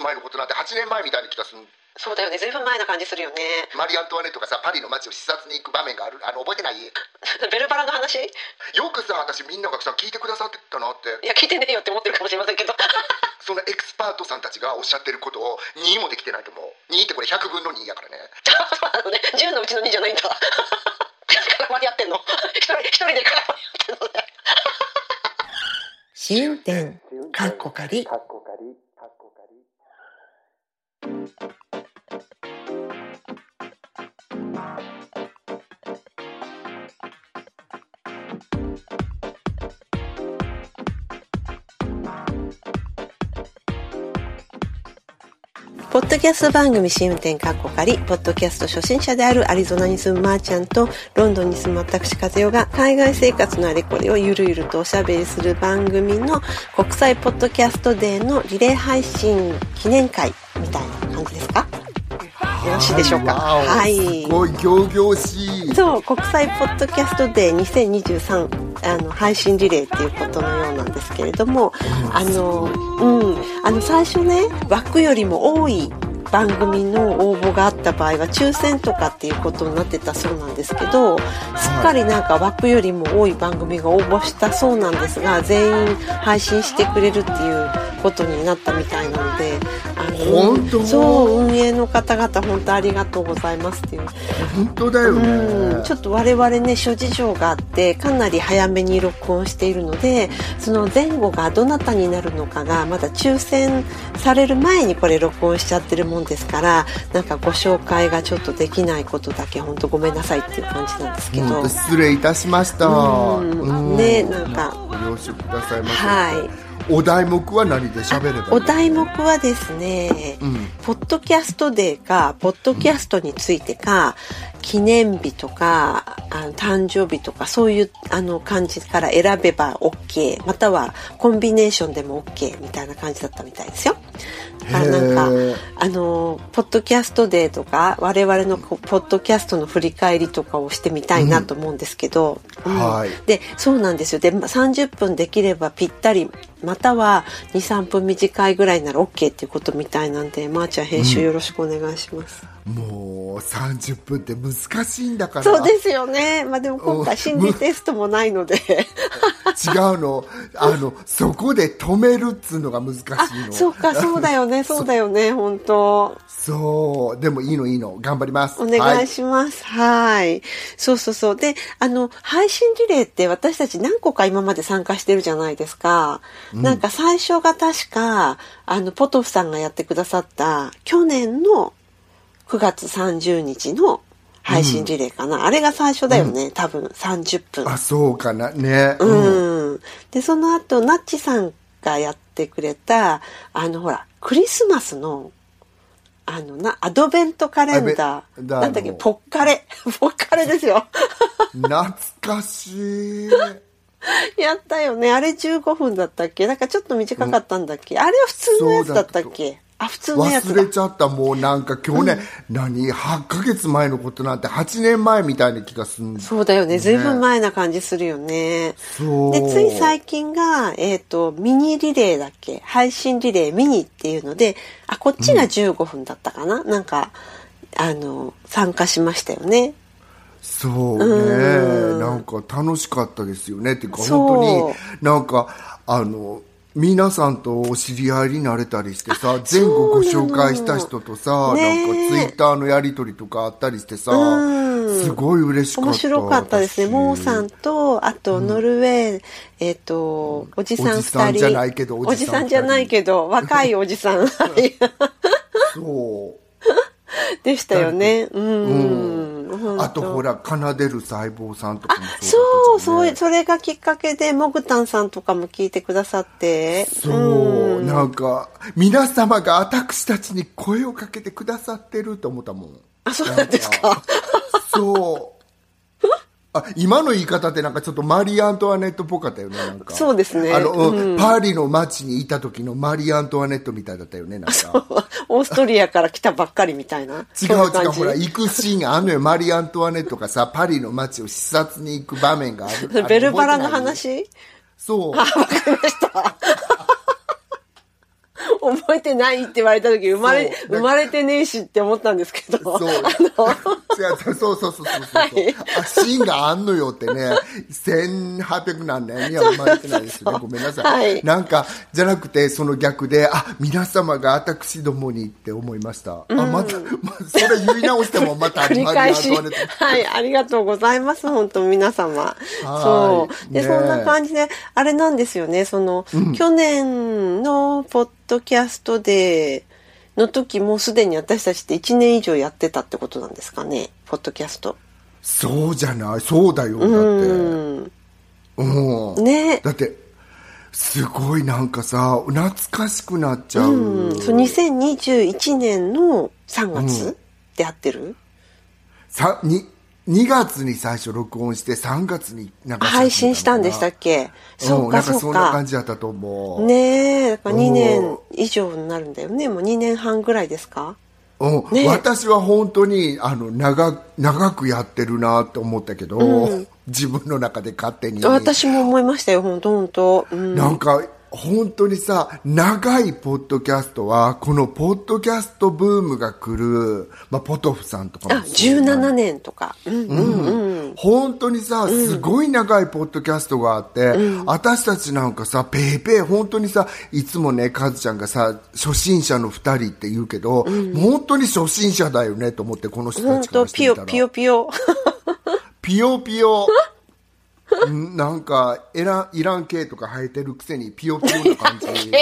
月前のことなんて8年前みたいな気がする。そうだよね。ずいぶん前な感じするよね。マリー・アントワネットがさパリの街を視察に行く場面がある。あの覚えてない？ベルバラの話？いよくさ私みんながさ聞いてくださってたなって。や聞いてねえよって思ってるかもしれませんけど。そのエクスパートさんたちがおっしゃってることを2もできてないと思う。2ってこれ100分の2やからね。あのね。10のうちの2じゃないんだ。絡まり合ってんの。一人一人で絡まり合ってんのね。試運転かっこかりポッドキャスト番組試運転かっこかり、ポッドキャスト初心者であるアリゾナに住むまーちゃんと、ロンドンに住む私和代が海外生活のあれこれをゆるゆるとおしゃべりする番組の国際ポッドキャストデーのリレー配信記念会。感じですか？よろしいでしょうか？はい。すごい仰々しい。そう国際ポッドキャストデー2023あの配信リレーっていうことのようなんですけれども、あのうん。あの最初ね枠よりも多い番組の応募があった場合は抽選とかっていうことになってたそうなんですけどすっかりなんか枠よりも多い番組が応募したそうなんですが全員配信してくれるっていうことになったみたいなので本当？そう運営の方々本当ありがとうございますっていう。本当だよね、うん、ちょっと我々ね諸事情があってかなり早めに録音しているのでその前後がどなたになるのかがまだ抽選される前にこれ録音しちゃってるもんですからなんかご紹介がちょっとできないことだけ本当ごめんなさいっていう感じなんですけど。失礼いたしました。うん。ねなんか。ご了承くださいませ、はいお題目は何で喋ればいいお題目はですね、うん。ポッドキャストデーか、ポッドキャストについてか、記念日とか、あの誕生日とか、そういうあの感じから選べば OK、またはコンビネーションでも OK みたいな感じだったみたいですよ。だからなんかあの、ポッドキャストデーとか、我々のポッドキャストの振り返りとかをしてみたいなと思うんですけど、うんはいで、そうなんですよ。で、まあ30分できればぴったり、または2、3分短いぐらいなら OK っていうことみたいなんで、まー、ちゃん編集よろしくお願いします。もう30分って難しいんだからそうですよね。まあでも今回心理テストもないので。違うのあのそこで止めるっつうのが難しいのそうか、そうだよね、そうだよね、本当そうでもいいのいいの頑張りますお願はいします。はい。そうそうそう。で、あの、配信リレーって私たち何個か今まで参加してるじゃないですか。なんか最初が確か、あの、ポトフさんがやってくださった、去年の9月30日の配信リレーかな。あれが最初だよね。多分30分。あそうかなねうん。で、その後、ナッチさんがやってくれた、あの、ほら、クリスマスの、あの、な、アドベントカレンダー。なんだっけ、のポッカレ。ポッカレですよ。懐かしい やったよね。あれ15分だったっけ？なんかちょっと短かったんだっけ、あれは普通のやつだったっけ？あ、普通のやつだ。忘れ。ちゃった。もうなんか去年、何8ヶ月前のことなんて8年前みたいな気がするそうだよね。ずいぶん前な感じするよね。で、つい最近が、えっ、と、ミニリレーだっけ？配信リレーミニっていうので、あ、こっちが15分だったかな、なんか、あの、参加しましたよね。そうね、うん。なんか楽しかったですよね。っていうか本当になんかあの皆さんとお知り合いになれたりしてさ前後ご紹介した人とさ、ねえ。なんかツイッターのやり取りとかあったりしてさ、うん。すごい嬉しかった面白かったですね。私。モーさんと、あと、ノルウェー、えっ、と、おじさん二人。おじさんじゃないけどおじさんじゃないけど、若いおじさん。はいそう でしたよね。うん。あとほら奏でる細胞さんとかもそう、ねそう、それがきっかけで、モグタンさんとかも聞いてくださって。そう、なんか皆様が私たちに声をかけてくださってると思ったもんあ、そうなんですか。そうあ今の言い方ってなんかちょっとマリー・アントワネットっぽかったよねなんか。そうですね。あの、うんパリの街にいた時のマリー・アントワネットみたいだったよねなんか。オーストリアから来たばっかりみたいな。違う違うほら行くシーンがあんのよ。マリー・アントワネットがさパリの街を視察に行く場面がある。ベルバラの覚えてない話そう覚覚えてないって言われた時生まれ生まれてねえしって思ったんですけど。そう。そうそうそうそうそう。はい。あ、シーンがあんのよってね、1800何年には生まれてないですよね。ごめんなさい。はい。なんか、じゃなくて、その逆で、あ、皆様が私どもにって思いました。あ、また、まそれ言い直してもまた 繰り返し。マリアントワネットはい。ありがとうございます本当皆様。そう。で、ねえ。そんな感じであれなんですよね。その、去年のポッドキャストでの時もうすでに私たちって1年以上やってたってことなんですかね？ポッドキャスト。そうじゃない？そうだよ、だって。うん。うん。ね。だって、すごいなんかさ、懐かしくなっちゃう。うん。そう2021年の3月で合ってる、さに2月に最初録音して3月になんか配信したんでしたっけ？そうかなんかそそんな感じだったと思う。ねえだから2う年ん以上になるんだよね。もう2年半ぐらいですか？うん。ね私は本当にあの長長くやってるなって思ったけど、自分の中で勝手に。私も思いましたよ本当本当うん。なんか本当にさ長いポッドキャストはこのポッドキャストブームが来る、まあ、ポトフさんとかあもそうだ17年とか。うんうんうん。本当にさ、すごい長いポッドキャストがあって、私たちなんかさ、ペーペー、本当にさ、いつもね、カズちゃんがさ、初心者の二人って言うけど、本当に初心者だよねと思って、この人た本ちから当ピヨしてみたら。ピヨピヨピヨ。ピヨ。ん なんか、エラン、イラン系とか生えてるくせにピヨピヨな感じ。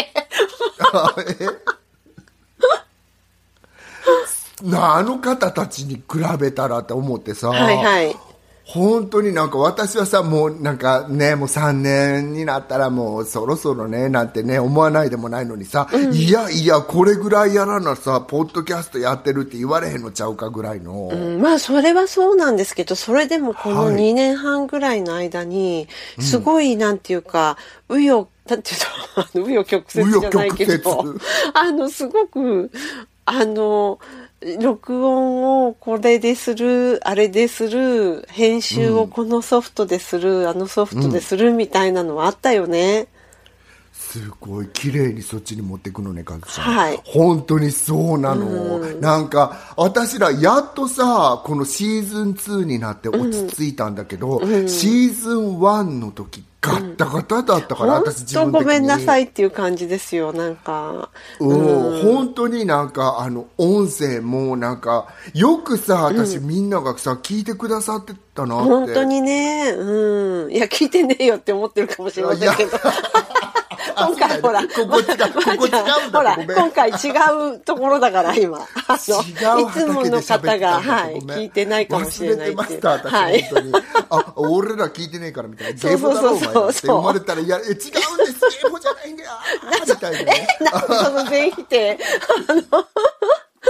なあの方たちに比べたらって思ってさ、はいはい本当になんか私はさもうなんかねもう3年になったらもうそろそろねなんてね思わないでもないのにさ、いやいやこれぐらいやらなさポッドキャストやってるって言われへんのちゃうかぐらいの、うん。まあそれはそうなんですけどそれでもこのはい。2年半ぐらいの間にすごいなんていうか紆余なんていうのあの 紆余曲折じゃないけ紆ど あのすごくあの録音をこれでするあれでする編集をこのソフトでする、あのソフトでするみたいなのはあったよね。すごい綺麗にそっちに持っていくのねカズちゃん、はい。本当にそうなの、なんか私らやっとさこのシーズン2になって落ち着いたんだけど、シーズン1の時ガッタガタだったから、本私自分ごめんなさいっていう感じですよなんか。うん、本当になんかあの音声もなんかよくさ私、みんながさ聞いてくださってたなって。本当にね、うん。いや、聞いてねえよって思ってるかもしれませんけど。今回ほら、ここ違う ここ違うんだほら、今回違うところだから、今。あの、いつもの方が、はい、聞いてないかもしれないっていう。はい。あ、俺ら聞いてねえからみたいな。ゲそうームだろ、おそうそう前って思われたら、いや、え違うんです、ゲームじゃないんだよ、みたいなんでその全否定。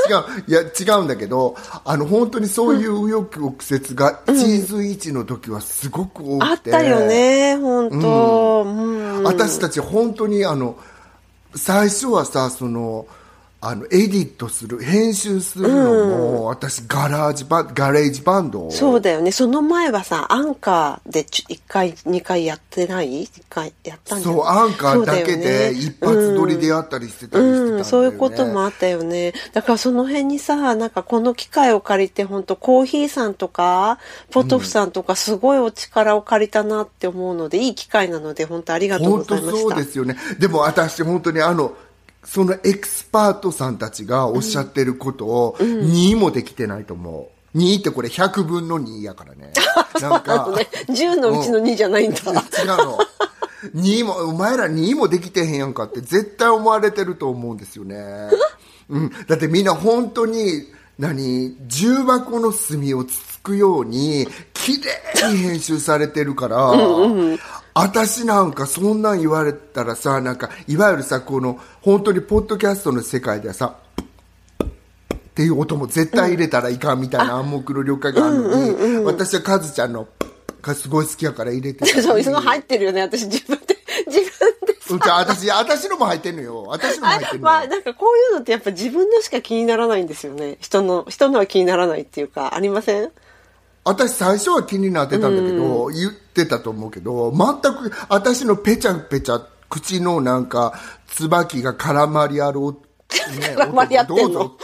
違う、いや、違うんだけど、あの、本当にそういう紆余曲折が、シーズン1の時はすごく多くて。あったよね、本当。うん。私たち本当にあの最初はさそのあのエディットする編集するのも、私ガラージバガレージバンドを。そうだよね。その前はさ、アンカーでちょ1回、2回やってない ?1 回やったんそうアンカーだけで一発撮りでやったりしてたりしてたそういうこともあったよね。だからその辺にさ、なんかこの機会を借りて、本当コーヒーさんとか、ポトフさんとか、すごいお力を借りたなって思うので、いい機会なので、本当ありがとうご本当ざいました。そうですよね。でも私本当にあのそのエクスパートさんたちがおっしゃってることを2もできてないと思う。2ってこれ100分の2やからね。なんあかのね、10のうちの2じゃないんだ。違うの。2もお前ら2もできてへんやんかって絶対思われてると思うんですよね、うん、だってみんな本当に何重箱の隅をつつくように綺麗に編集されてるから私なんかそんなん言われたらさなんかいわゆるさこの本当にポッドキャストの世界ではさっていう音も絶対入れたらいかんみたいな暗黙の了解があるのに、私はカズちゃんのがすごい好きやから入れてそう、その入ってるよね、私自分で、自分でさ。うんじゃあ私、私のも入ってんのよ。私のも入ってんのよ。まあ、なんかこういうのってやっぱ自分のしか気にならないんですよね。人の、人のは気にならないっていうか、ありません？私最初は気になってたんだけど、言ってたと思うけど、全く私のペチャペチャ、口のなんか、椿が絡まり合うね絡まり合ってんの？どうぞ。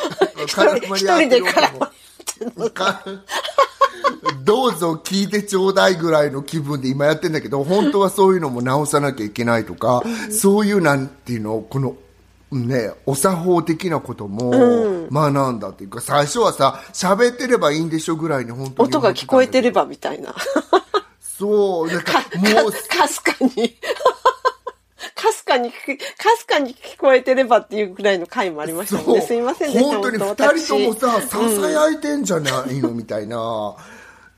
一人一人で絡ま どうぞ聞いてちょうだいぐらいの気分で今やってんだけど本当はそういうのも直さなきゃいけないとか、そういうなんていうのこのね、お作法的なことも学んだっていうか、最初はさ喋ってればいいんでしょぐらいに本当に音が聞こえてればばみたいな。そうなんかもうかすかに。かすかにかすかに聞こえてればっていうぐらいの回もありましたもんね。すいませんでした。本当に二本人ともさ、私ささやいてんじゃないのみたいな。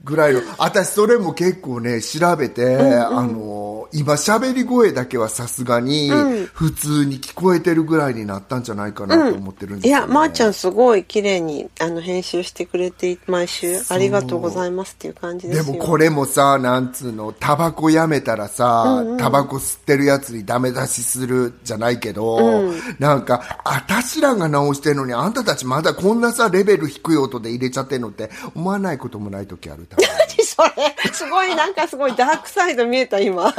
ぐらいの私それも結構ね調べて、あの今喋り声だけはさすがに普通に聞こえてるぐらいになったんじゃないかなと思ってるんですよ、ね。いや、まー、ちゃんすごい綺麗にあの編集してくれて、毎週ありがとうございますっていう感じでよ。ですもこれもさなんつうのタバコやめたらさ、タバコ吸ってるやつにダメ出しするじゃないけど、なんか私らが直してんのにあんたたちまだこんなさレベル低い音で入れちゃってんのって思わないこともない時ある多分。何 それすごい、なんかすごいダークサイド見えた今。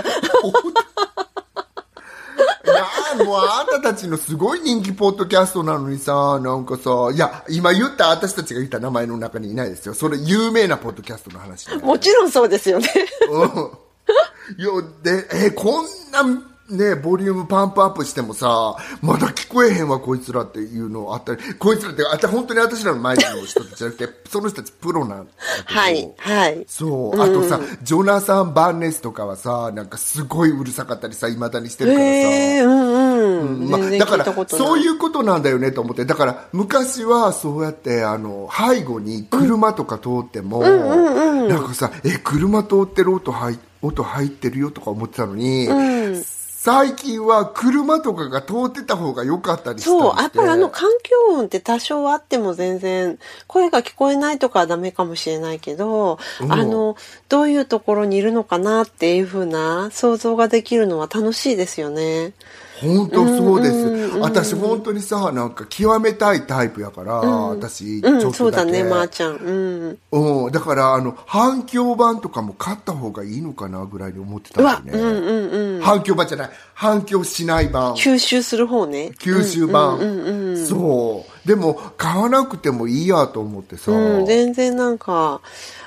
いやもうあんたたちのすごい人気ポッドキャストなのにさなんかさいや今言った私たちが言った名前の中にいないですよそれ有名なポッドキャストの話もちろんそうですよね。うんいやでえこんなねボリュームパンプアップしてもさまだ聞こえへんわこいつらっていうのあったり。こいつらってあた本当に私らの前の人たちじゃなくて その人たちプロなんだけど。はい、はい。そう。あとさ、ジョナサン・バンネスとかはさなんかすごいうるさかったりさいまだにしてるからさ、えー、うんうん。まあ、全然聞いだから。そういうことなんだよねと思って。だから昔はそうやってあの背後に車とか通っても、なんかさえ車通ってる音入音入ってるよとか思ってたのに、最近は車とかが通ってた方が良かったりしたそう、やっぱりあの環境音って多少あっても全然声が聞こえないとかはダメかもしれないけど、うんあの、どういうところにいるのかなっていうふうな想像ができるのは楽しいですよね。本当そうです、私本当にさなんか極めたいタイプやから、私ちょっとだけ、うん、そうだね、まー、ちゃん。うん。うん、だからあの反響版とかも買った方がいいのかなぐらいに思ってたんだよね、うんうんうん。反響版じゃない。反響しない版吸収する方ね。九州版、そう。でも買わなくてもいいやと思ってさ、うん、全然なんか、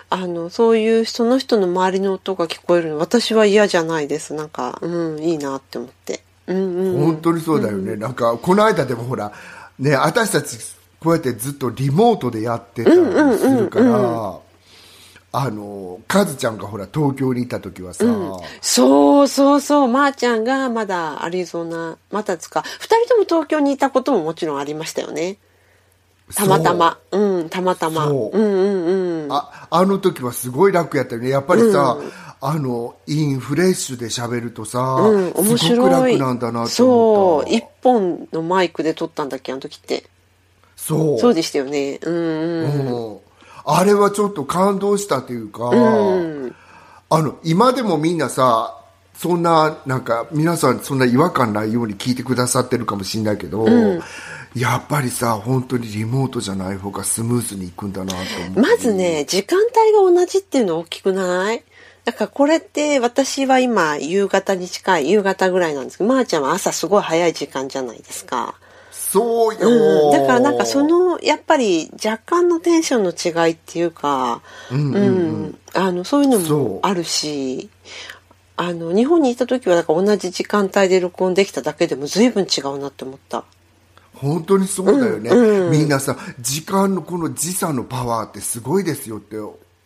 あの、そういうその人の周りの音が聞こえるの、私は嫌じゃないです。なんか、うん、いいなって思って。うんうん。本当にそうだよね、なんかこの間でもほらね私たちこうやってずっとリモートでやってたりするから、あのカズちゃんがほら東京にいた時はさ、そうそうそう、まー、ちゃんがまだアリゾナ、またつか、二人とも東京にいたことももちろんありましたよね。たまたま。うん、たまたま。そううんうんうん。ああの時はすごい楽やったよねやっぱりさ、あのインフレッシュで喋るとさ、うん、面すごく白い。楽なんだなとそう、思った一本のマイクで撮ったんだっけ、あの時って。そうそうでしたよね。うんうん。うんあれはちょっと感動したというか、あの今でもみんなさそんななんか皆さんそんな違和感ないように聞いてくださってるかもしれないけど、やっぱりさ本当にリモートじゃない方がスムーズにいくんだなと思ってまずね、時間帯が同じっていうの大きくない？だからこれって私は今夕方に近い夕方ぐらいなんですけど、まー、ちゃんは朝すごい早い時間じゃないですか。そうよ、うん、だからなんかそのやっぱり若干のテンションの違いっていうか、うんあのそういうのもあるしあの日本にいた時はだから同じ時間帯で録音できただけでも随分違うなって思った。本当にそうだよね、みんなさ時間のこの時差のパワーってすごいですよって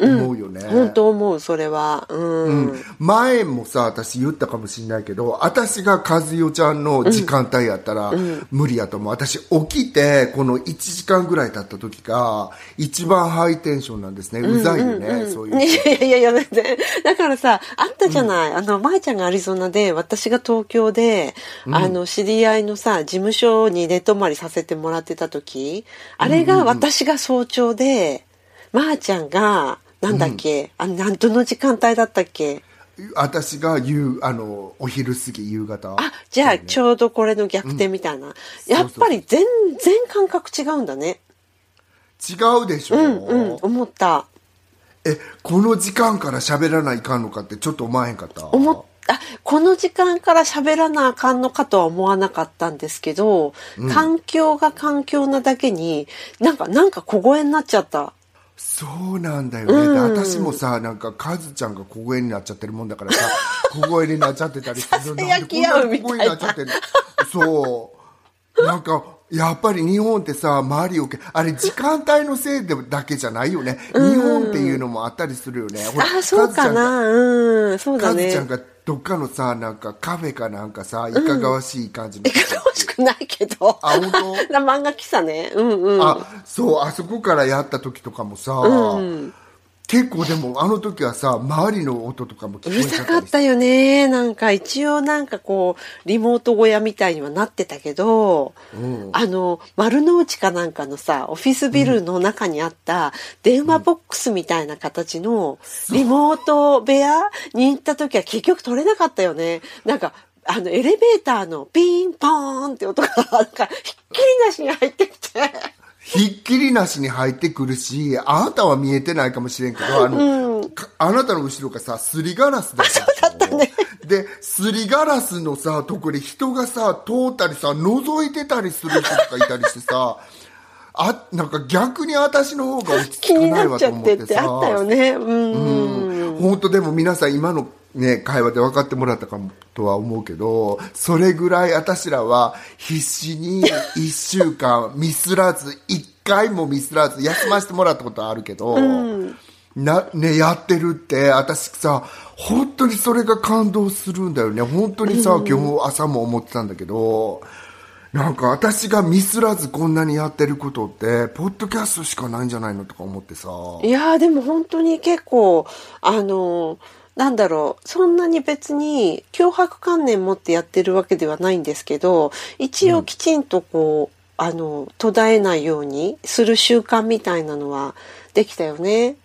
思うよね、本当思うそれは。うん、うん。前もさ私言ったかもしれないけど私が和代ちゃんの時間帯やったら無理やと思う、私起きてこの1時間ぐらい経った時が一番ハイテンションなんですね。うざいよね、そういういやいやいや全然だからさあったじゃない、あの舞ちゃんがアリゾナで私が東京で、あの知り合いのさ事務所に寝泊まりさせてもらってた時あれが私が早朝で、まー、ちゃんがなんだっけ、あのなんどの時間帯だったっけ？私が夕あのお昼過ぎ夕方。あじゃあちょうどこれの逆転みたいな、やっぱり全然感覚違うんだね。違うでしょ、う。んうん思った。えこの時間から喋らないかんのかってちょっと思わへんかった？思っあ、この時間から喋らなあかんのかとは思わなかったんですけど、環境が環境なだけに、なんか、なんか小声になっちゃった。そうなんだよね、で私もさなんかカズちゃんが小声になっちゃってるもんだからさ 小声になっちゃってたりしてささやき合うみたいな。なんでこんな小声になっちゃってんのそう。なんかやっぱり日本ってさ周りをけあれ時間帯のせいでだけじゃないよね、日本っていうのもあったりするよね。あ、そうかな。うん、そうだね。カズちゃん。がどっかのさなんかカフェかなんかさいかがわしい感じの、いかがわしくないけど。あ本当？な漫画喫茶ね。うんうん。あそうあそこからやった時とかもさ、結構でもあの時はさ周りの音とかも聞こうるさかったよね。なんか一応なんかこう、リモート小屋みたいにはなってたけど、あの、丸の内かなんかのさ、オフィスビルの中にあった電話ボックスみたいな形のリモート部屋に行った時は結局取れなかったよね。なんか、あの、エレベーターのピンポーンって音が、なんか、ひっきりなしに入ってきて。ひっきりなしに入ってくるしあなたは見えてないかもしれんけどあの、かあなたの後ろがさすりガラスだった でしょですりガラスのさとこで人がさ通ったりさ覗いてたりする人とかいたりしてさあなんか逆に私の方が落ち着気にかなないっちゃってわと思っさっててあったよね。うん。本当でも皆さん今のね、会話で分かってもらったかもとは思うけど、それぐらい私らは必死に1週間 ミスらず、1回もミスらず、休ませてもらったことはあるけど、な、ね、やってるって、私さ、本当にそれが感動するんだよね。本当にさ、今日朝も思ってたんだけど、なんか私がミスらずこんなにやってることって、ポッドキャストしかないんじゃないのとか思ってさ。いやーでも本当に結構あのなんだろうそんなに別に脅迫観念持ってやってるわけではないんですけど一応きちんとこう、あの途絶えないようにする習慣みたいなのはできたよね。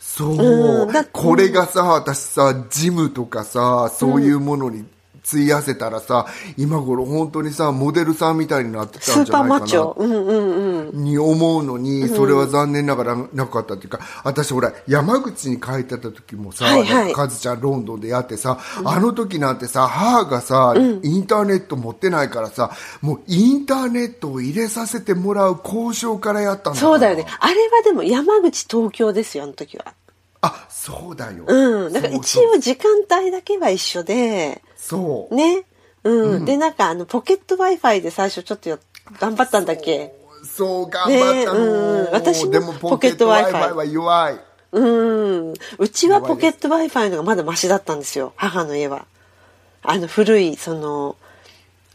そう、うんだこれがさ私さジムとかさそういうものに費やせたらさ、今頃本当にさモデルさんみたいになってたんじゃないか。なうんうんうん。に思うのに、それは残念ながらなかったっていうか、私ほら、山口に帰ってた時もさ、はいはいカズちゃんロンドンでやってさ、あの時なんてさ、母がさ、インターネット持ってないからさ、もうインターネットを入れさせてもらう交渉からやったんだそうだよね。あれはでも山口東京ですよ、あの時は。あ、そうだよ。うん。だから一応時間帯だけは一緒で、そう。ね。うん。で、なんかあの、ポケット Wi-Fi で最初ちょっとや頑張ったんだっけ？そう、頑張ったの。ねうん私もでもポケット Wi-Fi は弱い。うん。うちはポケット Wi-Fi のがまだマシだったんですよ。母の家は。あの、古い、その、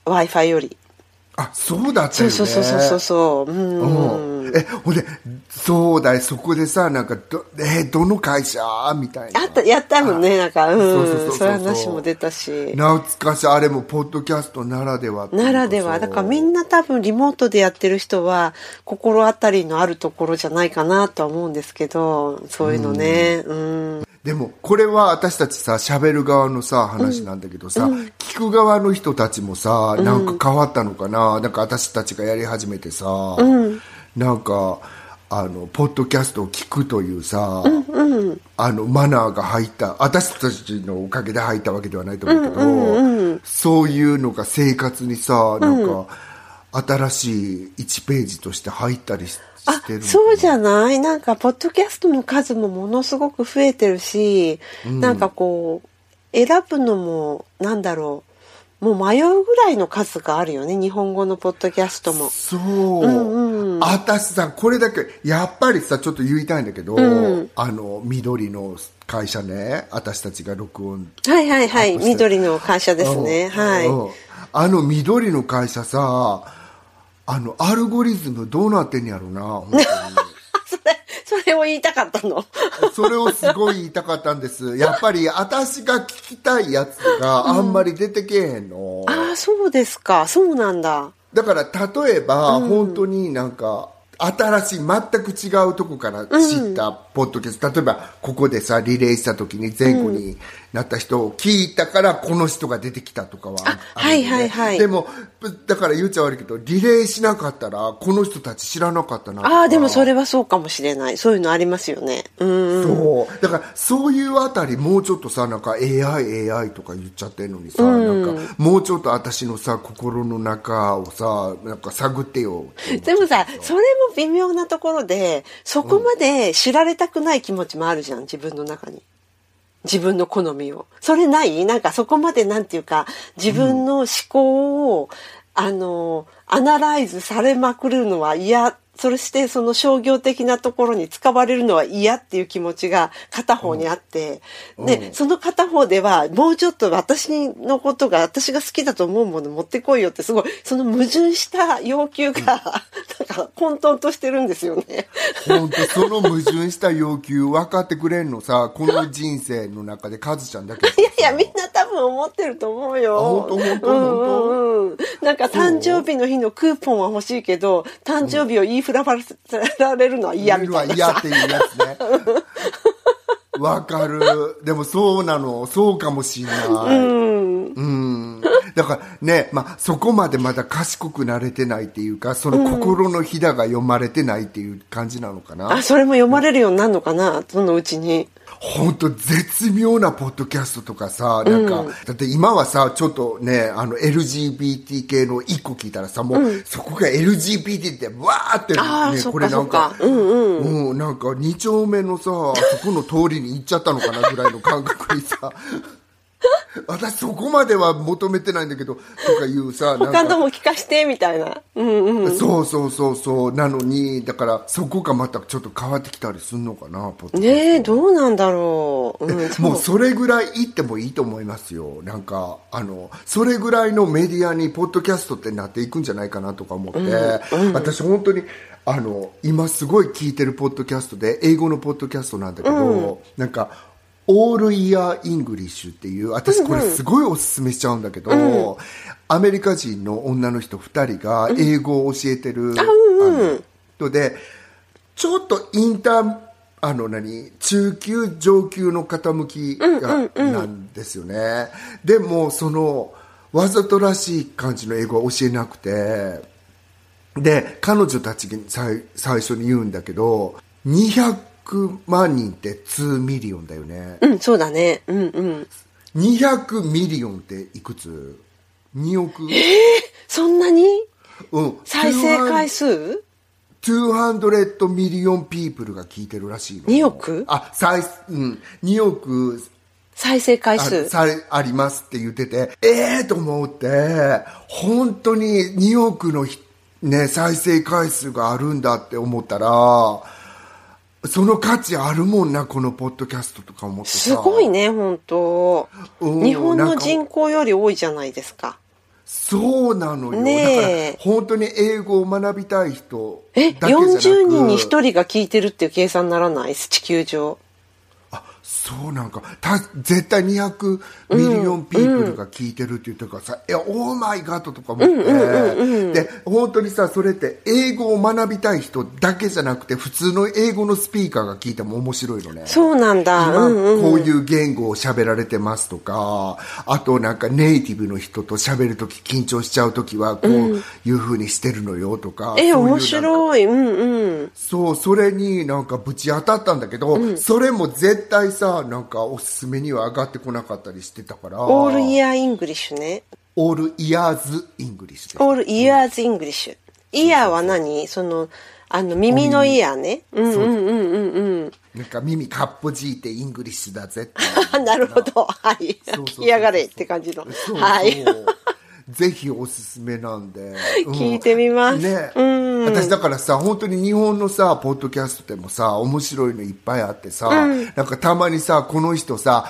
Wi-Fi より。あ、そうだったそうよね。そうそうそうそう。うん。うん。え、ほんで、そうだよ、そこでさ、なんか、ど、え、どの会社みたいな。あった、やったもんね、なんか、うん。そうそうそうそうそういう話も出たし。懐かしい、あれも、ポッドキャストならではならでは。だからみんな多分リモートでやってる人は、心当たりのあるところじゃないかなとは思うんですけど、そういうのね。うん。でも、これは私たちさ、喋る側のさ、話なんだけどさ、聞く側の人たちもさ、なんか変わったのかな、なんか私たちがやり始めてさ、なんか、あの、ポッドキャストを聞くというさ、あの、マナーが入った、私たちのおかげで入ったわけではないと思うけど、そういうのが生活にさ、なんか、新しい1ページとして入ったりしあしてるのかな。そうじゃない？なんかポッドキャストの数もものすごく増えてるし、なんかこう選ぶのもなんだろう。もう迷うぐらいの数があるよね日本語のポッドキャストも。そう、私さこれだけやっぱりさちょっと言いたいんだけど、あの緑の会社ね私たちが録音。はいはいはい。緑の会社ですね。うん。はい。うん。あの緑の会社さあのアルゴリズムどうなってんやろな本当にそれそれを言いたかったの？それをすごい言いたかったんです。やっぱり私が聞きたいやつがあんまり出てけえへんの、ああそうですか。そうなんだ。だから例えば、本当になんか新しい全く違うとこから知ったポッドキャスト、例えばここでさリレーした時に前後になった人を聞いたからこの人が出てきたとかはあね。はいはいはい。でもだから言っちゃ悪いけどリレーしなかったらこの人たち知らなかったなああでもそれはそうかもしれない。そういうのありますよね。うんうん。そう。だからそういうあたりもうちょっとさなんか AI, AI とか言っちゃってるのにさ、なんかもうちょっと私のさ心の中をさなんか探ってよでもさ、それも微妙なところで、そこまで知られたくない気持ちもあるじゃん、自分の中に。自分の好みを。それない？なんかそこまでなんていうか、自分の思考を、あの、アナライズされまくるのは嫌。それしてその商業的なところに使われるのは嫌っていう気持ちが片方にあって、で、その片方ではもうちょっと私のことが、私が好きだと思うもの持ってこいよってすごい、その矛盾した要求が、なんか混沌としてるんですよね。本当その矛盾した要求分かってくれんのさこの人生の中でカズちゃんだけ いやいや、みんな多分思ってると思うよ。あ本当本当？うんうんうん。なんか誕生日の日のクーポンは欲しいけど、誕生日を言いふらばられるのは嫌みたいなさ。嫌っていうやつね。わかる。でもそうなの。そうかもしんない。うんだからね、まあ、そこまでまだ賢くなれてないっていうかその心のひだが読まれてないっていう感じなのかな、あ、それも読まれるようになるのかなそのうちに。本当絶妙なポッドキャストとかさなんか、だって今はさちょっとねあの LGBT 系の一個聞いたらさもう、そこが LGBT ってわーって、ね、これなんかそっか。うんうん。なんか2丁目のさそこの通りに行っちゃったのかなぐらいの感覚にさ 私そこまでは求めてないんだけどとかいうさなんか。他のも聞かして、みたいな。うんうん。そうそうそうそう。なのにだからそこがまたちょっと変わってきたりすんのかなねえ、どうなんだろう。うん、もうそれぐらい行ってもいいと思いますよ。なんかあのそれぐらいのメディアにポッドキャストってなっていくんじゃないかなとか思って、私本当にあの今すごい聞いてるポッドキャストで英語のポッドキャストなんだけど、なんか All Ears English っていう私これすごいおすすめしちゃうんだけど、アメリカ人の女の人2人が英語を教えてる、あの人でちょっとインターあの何中級上級の傾きが、なんですよね。でもそのわざとらしい感じの英語は教えなくてで彼女たちに最最初に言うんだけど200万人って2 million だよね、うん、そうだね。うんうん。200 millionっていくつ ?2 億？そんなに？うん。再生回数？200 million peopleが聞いてるらしいの。2億？あ再うん。2億。再生回あ数。さありますって言ってて。ええー、と思って。本当に2億のひ、ね、再生回数があるんだって思ったらその価値あるもんなこのポッドキャストとか思ってさ。すごいね、本当。うん日本の人口より多いじゃないですか。そうなのよ、ねえ。だから本当に英語を学びたい人え、だけじゃなく。40人に1人が聞いてるっていう計算にならない？地球上。あそうなんかた絶対200 million people が聞いてるって言ってるからさ、いや oh my god とか思って、で本当にさそれって英語を学びたい人だけじゃなくて普通の英語のスピーカーが聞いても面白いのねそうなんだ。今うんうん。こういう言語を喋られてますとか、あとなんかネイティブの人と喋るとき緊張しちゃうときはこういうふうにしてるのよとか、え、面そうんか白い。うんうん。そう、それになんかぶち当たったんだけど、それも絶対さ、なんかおすすめには上がってこなかったりしてたから。 All Ear English ね。 All Ears Eng lish。All Ears English。Ear は何？その、あの、耳のイヤーね。うんうんうんうんうん。なんか耳かっぽじいて English だぜって。あ なるほど。はい。そうそうそう聞きやがれって感じの。そうそうはい。ぜひおすすめなんで、うん。聞いてみます。ね、うん。私だからさ本当に日本のさポッドキャストでもさ面白いのいっぱいあってさ、なんかたまにさこの人さ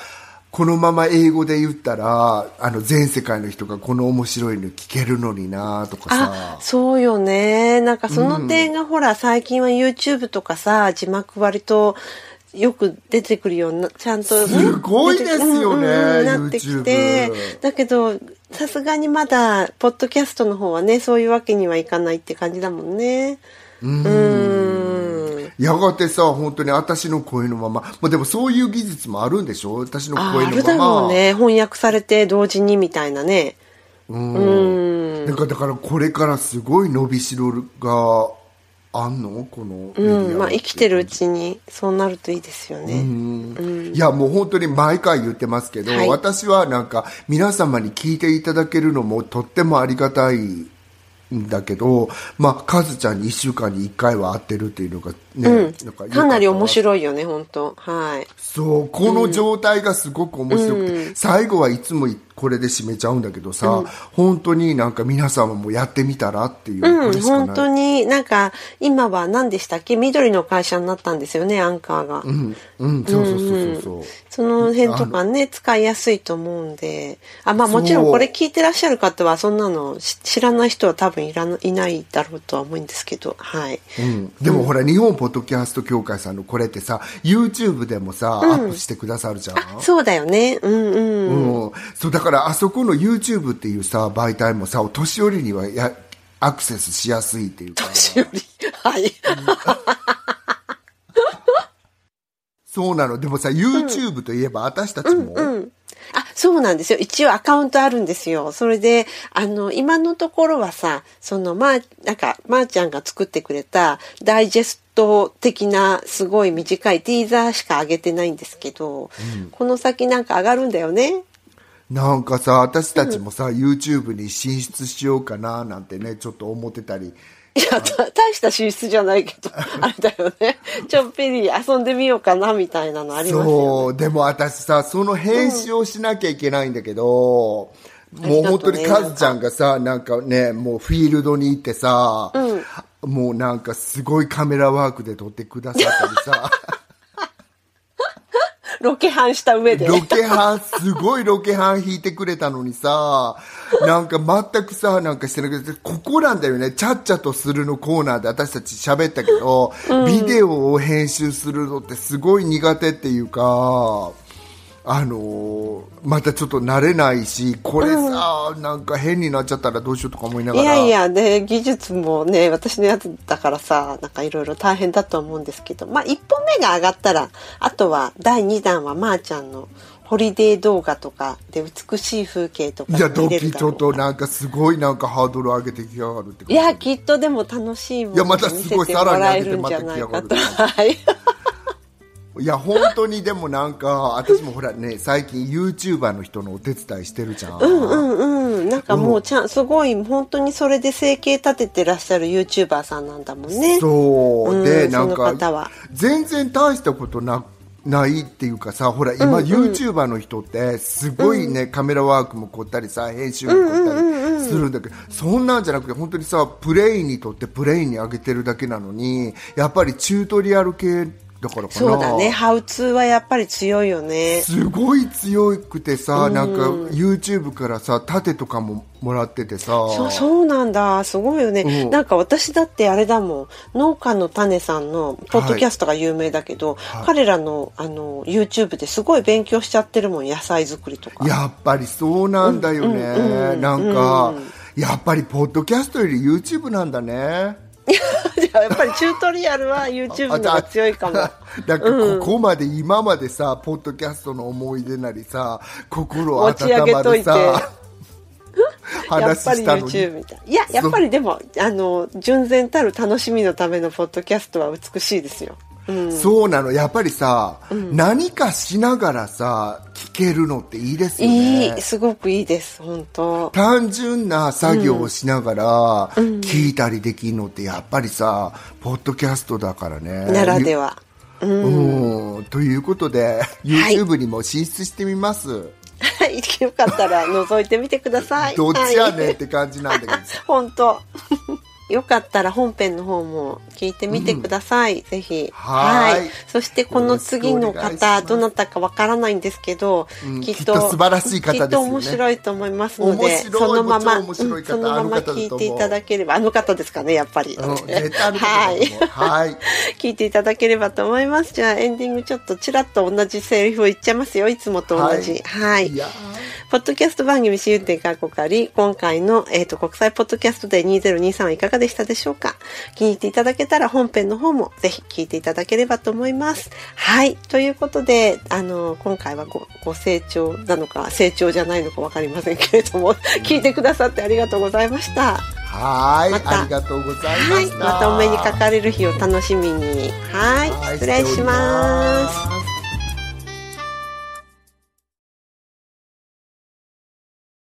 このまま英語で言ったらあの全世界の人がこの面白いの聞けるのになとかあさ、そうよね。なんかその点がほら、最近は YouTube とかさ、字幕割とよく出てくるような、ちゃんとね、すごいですよね出てなってきて。YouTube。だけど、さすがにまだ、ポッドキャストの方はね、そういうわけにはいかないって感じだもんね。うん。やがてさ本当に私の声のまま、まあ、でもそういう技術もあるんでしょ？私のあ声のままあるだろうね。翻訳されて同時にみたいなね。うん、なんかだからこれからすごい伸びしろがあんの？このうんまあ生きてるうちにそうなるといいですよね、いやもう本当に毎回言ってますけど、はい。私はなんか皆様に聞いていただけるのもとってもありがたいんだけど、まあ、カズちゃんに1週間に1回は会ってるっていうのがね、うん。なんかかなり面い。白いよね本当。はい。そう、この状態がすごく面白くて、最後はいつもこれで締めちゃうんだけどさ、本当になんか皆様もやってみたらっていう、こうん本当になんか今は何でしたっけ？緑の会社になったんですよねアンカーが、うん、うん、そうそうそうそうそう。その辺とかね使いやすいと思うんで。あまあもちろんこれ聞いてらっしゃる方はそんなのし知らない人は多分いらないないだろうとは思うんですけどはい。うん、でもほら、日本ポッドキャスト協会さんのこれってさ YouTube でもさ、アップしてくださるじゃん？そうだよね。うんうん。うん、そうだからあそこの YouTube っていうさ媒体もさお年寄りにはやアクセスしやすいっていうか。しおり。はい。そうなの。でもさ YouTube といえば私たちも、あ、そうなんですよ。一応アカウントあるんですよ。それで、あの、今のところはさ、その、まあ、なんか、まー、ちゃんが作ってくれたダイジェスト的なすごい短いティーザーしか上げてないんですけど、この先なんか上がるんだよね。なんかさ私たちもさ、YouTube に進出しようかななんてねちょっと思ってたり。いや、た大した進出じゃないけど、あれだよね。ちょっぴり遊んでみようかな、みたいなのありますよね。そうでも私さその編集をしなきゃいけないんだけど、もう本当にカズちゃんがさなんかねもうフィールドに行ってさ、もうなんかすごいカメラワークで撮ってくださったりさロケハンした上で。ロケハンすごいロケハン引いてくれたのにさなんか全くさなんかしてなくてここなんだよね。ちゃっちゃとするのコーナーで私たち喋ったけど、ビデオを編集するのってすごい苦手っていうかあのーまたちょっと慣れないしこれさ、なんか変になっちゃったらどうしようとか思いながら。いやいや、で、技術もね、私のやつだからさ、なんかいろいろ大変だと思うんですけど、まあ、一本目が上がったら、あとは第2弾はまーちゃんのホリデー動画とかで美しい風景とかいやドキちょっとなんかすごいなんかハードル上げてきやがるっていや、きっとでも楽しいもいやまたすごい見せてもらえるんじゃないかと。さはい。いや本当にでもなんか私もほらね最近 YouTuber の人のお手伝いしてるじゃん、うんうん。なんかもうちゃん、すごい、本当にそれで生計立ててらっしゃる YouTuber さんなんだもんね。そう、うんでなんか全然大したことなないっていうかさほら今、YouTuber の人ってすごいね、カメラワークも凝ったりさ編集も凝ったりするんだけど、そんなんじゃなくて本当にさプレイにとってプレイに上げてるだけなのにやっぱりチュートリアル系だからかな。そうだね。ハウツーはやっぱり強いよね。すごい強くてさ、なんか YouTube からさ盾とかももらっててさ。そうそうなんだ。すごいよね、うん。なんか私だってあれだもん。農家の種さんのポッドキャストが有名だけど、彼らのあの YouTube ですごい勉強しちゃってるもん。野菜作りとか。やっぱりそうなんだよね、なんか、やっぱりポッドキャストより YouTube なんだねじゃあやっぱりチュートリアルは YouTube の方が強いかも。だからここまで今までさ、ポッドキャストの思い出なりさ心温持ち上げといて。まるさやっ話ぱりしたのに。YouTube みたいいややっぱりでもあの純然たる楽しみのためのポッドキャストは美しいですよそう。なのやっぱりさ、何かしながらさ聞けるのっていいですよいね。いすごくいいです本当。単純な作業をしながら聞いたりできるのってやっぱりさポッドキャストだからね。ならでは。うん。ということではい。YouTube にも進出してみます、はい。よかったら覗いてみてください。どっちやねんはい。って感じなんだけど。さ 本当よかったら本編の方も聞いてみてください、ぜひ。はい。そしてこの次の方どなたかわからないんですけど、うん。きっと素晴らしい方ですよね。きっと面白いと思いますのでそのままうんそのまま聞いていただければあの方ですかねやっぱり、はい。はい。聞いていただければと思います。じゃあエンディングちょっとちらっと同じセリフを言っちゃいますよ。いつもと同じ。はい、い。やポッドキャスト番組試運転過去仮、今回の、えー、と国際ポッドキャストで2023はいかがでしたでしょうか？気に入っていただけたら本編の方もぜひ聞いていただければと思います。はい。ということで、あの、今回はごご成長なのか成長じゃないのかわかりませんけれども、聞いてくださってありがとうございました。はい。また。ありがとうございまはい。した、またお目にかかれる日を楽しみに。はい。はい。失礼します